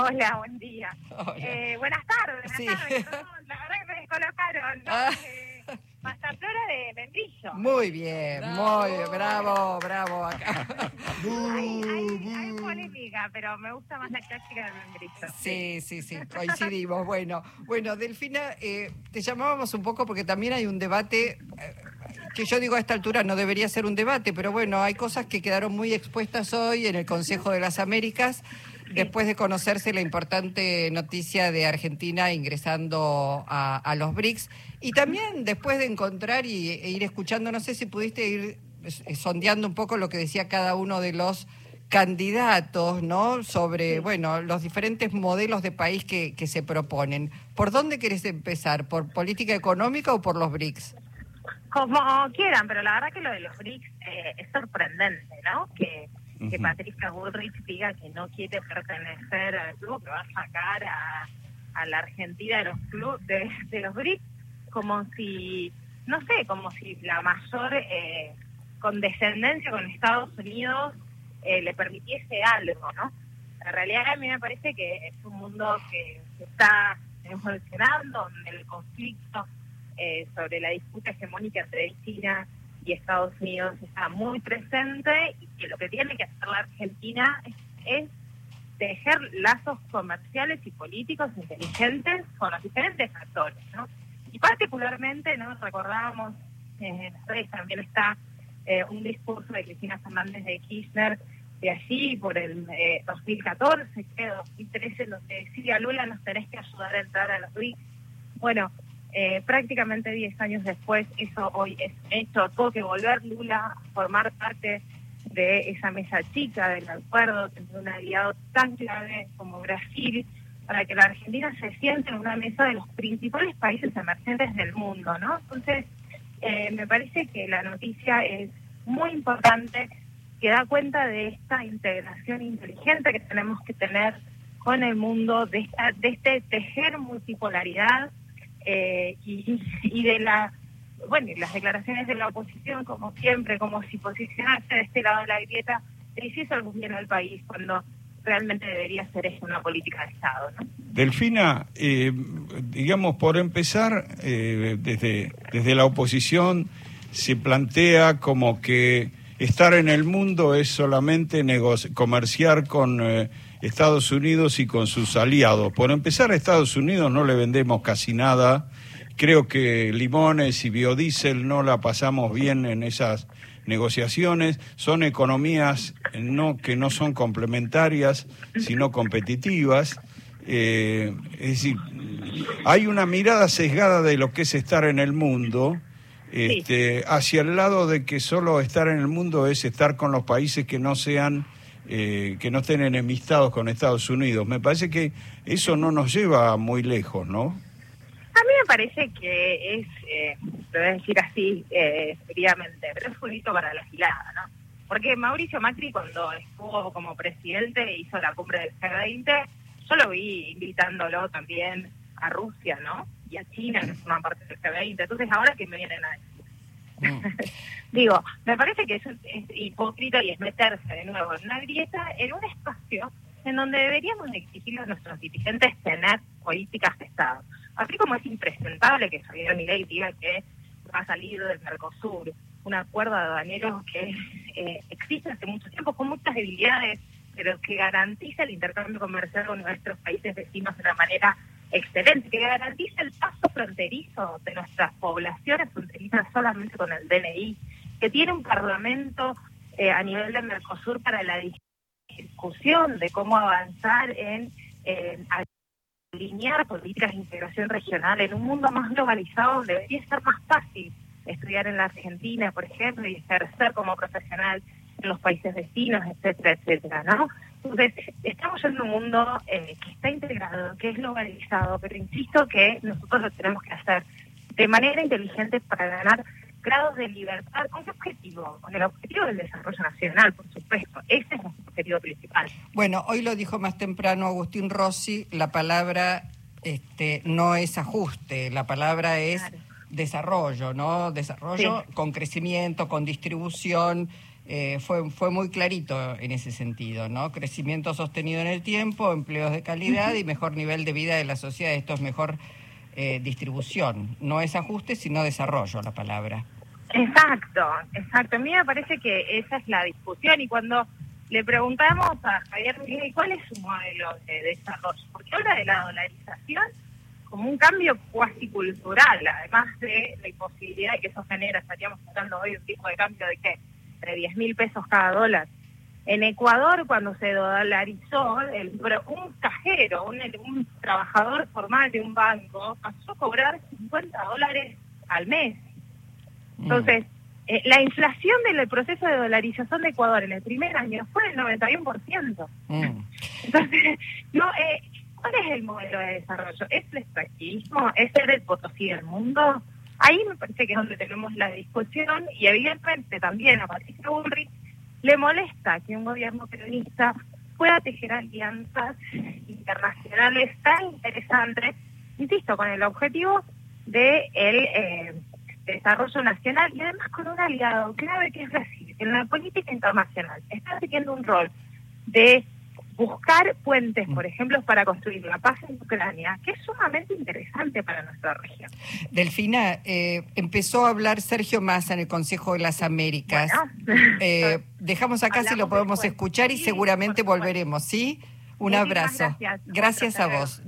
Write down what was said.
Hola, buen día. Eh, buenas tardes, buenas tardes. la verdad que me descolocaron. ¿no? Ah. Eh, de Membrillo. Muy bien, muy bien, bravo, bravo. hay, hay, polémica, pero me gusta más la clásica de Membrillo. Sí, sí, sí, coincidimos. bueno, bueno, Delfina, eh, te llamábamos un poco porque también hay un debate que yo digo a esta altura no debería ser un debate, pero bueno, hay cosas que quedaron muy expuestas hoy en el Consejo de las Américas después de conocerse la importante noticia de Argentina ingresando a, los BRICS y también después de encontrar y, e ir escuchando, no sé si pudiste ir sondeando un poco lo que decía cada uno de los candidatos, ¿no? Sobre, bueno, los diferentes modelos de país que, que se proponen. ¿Por dónde querés empezar? ¿Por política económica o por los BRICS? Como quieran, pero la verdad que lo de los BRICS eh, es sorprendente, ¿no? Que que Patricia Bullrich diga que no quiere pertenecer al club, que va a sacar a, la Argentina de los clubes de, los BRICS, como si, no sé, como si la mayor eh, condescendencia con Estados Unidos eh, le permitiese algo, ¿no? La realidad a mí me parece que es un mundo que se está evolucionando, donde el conflicto eh, sobre la disputa hegemónica entre China y Estados Unidos está muy presente y que lo que tiene que hacer la Argentina es, tejer lazos comerciales y políticos inteligentes con los diferentes actores, ¿no? Y particularmente, ¿no? Recordábamos, en las redes también está eh, un discurso de Cristina Fernández de Kirchner de allí por el 2014, que 2013, donde decía Lula nos tenés que ayudar a entrar a los BRICS. Bueno, eh, prácticamente 10 años después, eso hoy es hecho. Tuvo que volver Lula a formar parte de esa mesa chica del acuerdo, tener un aliado tan clave como Brasil, para que la Argentina se siente en una mesa de los principales países emergentes del mundo, ¿no? Entonces, eh, me parece que la noticia es muy importante, que da cuenta de esta integración inteligente que tenemos que tener con el mundo, de, esta, de este tejer multipolaridad eh, y, de la bueno las declaraciones de la oposición como siempre como si posicionarse de este lado de la grieta le hiciese algún bien al país cuando realmente debería ser esto una política de Estado ¿no? Delfina eh, digamos por empezar eh, desde desde la oposición se plantea como que estar en el mundo es solamente comerciar con Estados Unidos y con sus aliados. Por empezar, a Estados Unidos no le vendemos casi nada. Creo que limones y biodiesel no la pasamos bien en esas negociaciones. Son economías no, que no son complementarias, sino competitivas. Eh, es decir, hay una mirada sesgada de lo que es estar en el mundo. Este, hacia el lado de que solo estar en el mundo es estar con los países que no sean eh, que no estén enemistados con Estados Unidos. Me parece que eso no nos lleva muy lejos, ¿no? Parece que es, eh, lo voy a decir así eh, fríamente, pero es bonito para la gilada, ¿no? Porque Mauricio Macri cuando estuvo como presidente hizo la cumbre del G20, yo lo vi invitándolo también a Rusia, ¿no? Y a China, que forman parte del G20. Entonces, ahora que me vienen a decir Mm. Digo, me parece que eso es, hipócrita y es meterse de nuevo en una grieta, en un espacio en donde deberíamos exigir a nuestros dirigentes tener políticas de Estado. Así como es impresentable que Javier Milei diga que va a salir del Mercosur, un acuerdo aduanero que eh, existe hace mucho tiempo con muchas debilidades, pero que garantiza el intercambio comercial con nuestros países vecinos de una manera excelente, que garantiza el paso fronterizo de nuestras poblaciones fronterizas solamente con el DNI, que tiene un parlamento eh, a nivel de Mercosur para la discusión de cómo avanzar en alinear políticas de integración regional en un mundo más globalizado donde debería ser más fácil estudiar en la Argentina, por ejemplo, y ejercer como profesional en los países vecinos, etcétera, etcétera, ¿no? Entonces, estamos en un mundo eh, que está integrado, que es globalizado, pero insisto que nosotros lo tenemos que hacer de manera inteligente para ganar grados de libertad. ¿Con qué objetivo? Con el objetivo del desarrollo nacional, por supuesto. Ese es objetivo principal. Bueno, hoy lo dijo más temprano Agustín Rossi, la palabra este, no es ajuste, la palabra es desarrollo, ¿no? Desarrollo con crecimiento, con distribución eh, fue, fue muy clarito en ese sentido, ¿no? Crecimiento sostenido en el tiempo, empleos de calidad y mejor nivel de vida de la sociedad. Esto es mejor eh, distribución. No es ajuste, sino desarrollo la palabra. Exacto, exacto. A mí me parece que esa es la discusión y cuando le preguntamos a Javier cuál es su modelo de desarrollo, porque habla de la dolarización como un cambio cuasi cultural, además de la imposibilidad que eso genera, estaríamos hablando hoy un tipo de cambio de qué, de 10 mil pesos cada dólar. En Ecuador, cuando se dolarizó, el, un cajero, un, un trabajador formal de un banco, pasó a cobrar 50 dólares al mes. Mm. Eh, la inflación del proceso de dolarización de Ecuador en el primer año fue del 91%. Mm. Entonces, no, eh, ¿cuál es el modelo de desarrollo? ¿Es el extractivismo? ¿Es ser el Potosí del mundo? Ahí me parece que es donde tenemos la discusión y evidentemente también a Patricia Bullrich le molesta que un gobierno peronista pueda tejer alianzas internacionales tan interesantes, insisto, con el objetivo de el eh, desarrollo nacional y además con un aliado clave que es Brasil. En la política internacional está teniendo un rol de buscar puentes, por ejemplo, para construir la paz en Ucrania, que es sumamente interesante para nuestra región. Delfina, eh, empezó a hablar Sergio Massa en el Consejo de las Américas. Eh, dejamos acá si lo podemos escuchar y seguramente volveremos, ¿sí? Un abrazo. Gracias, gracias a vos.